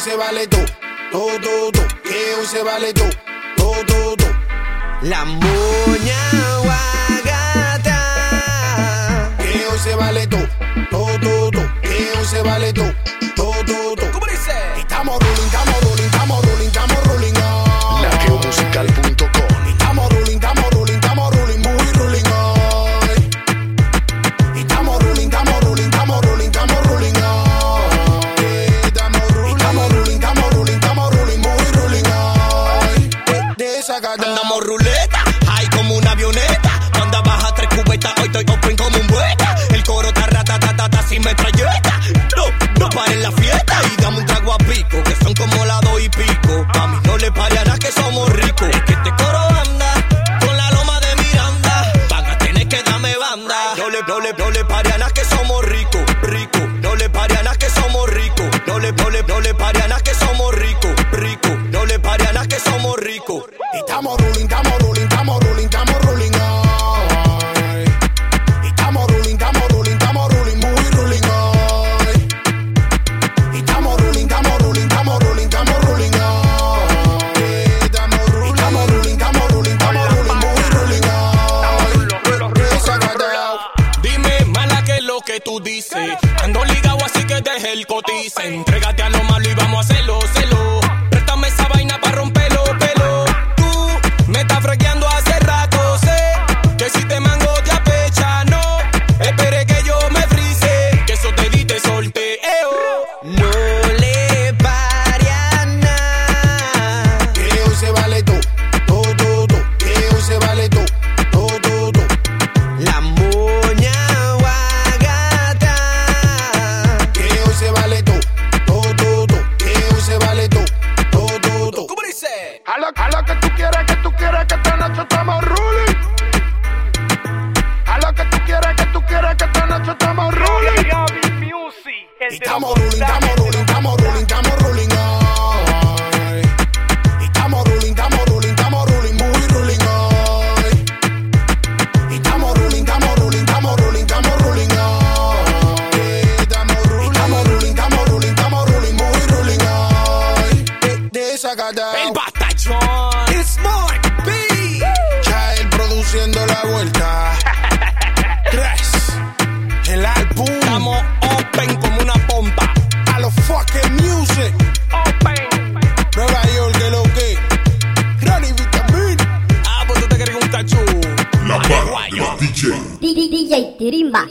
todo, todo, que hoy se vale todo, todo, todo. La moña guagata. Que hoy se vale todo, todo, todo, que hoy se vale todo, todo, todo. Desacatado. Andamos ruleta, hay como una avioneta. Cuando baja tres cubetas, hoy estoy open como un bueta. El coro está ratatatata sin metralleta. No, no paren la fiesta y dame un trago a pico, que son como la dos y pico. A mí no le nada que somos ricos. Es que este coro anda con la loma de Miranda. Van a tener que darme banda. No le, no le, no le que Estamos rolling, estamos rolling, estamos rolling, estamos rolling hoy. Estamos rolling, estamos rolling, estamos rolling, muy rolling hoy. Estamos rolling, estamos rolling, estamos rolling, estamos rolling hoy. Estamos rolling, estamos rolling, estamos rolling, estamos rolling, muy rolling hoy. Dime, mala, que es lo que tú dices. Ando ligado, así que deje el cotice. Entrégate a lo malo y vamos a hacerlo, celo. Préstame esa vaina para Estamos ruling, estamos ruling, estamos ruling, estamos ruling. hoy. Y Estamos ruling, estamos ruling, estamos ruling, muy ruling hoy. Y Estamos ruling, estamos ruling, estamos ruling, estamos ruling hoy. Estamos ruling, estamos ruling, estamos ruling, estamos ruling, muy ruling hoy. De- Desacatado. El batallón. Smart B. Chael produciendo la vuelta. Tres. El álbum. Estamos open como DJ DJ Tirimba.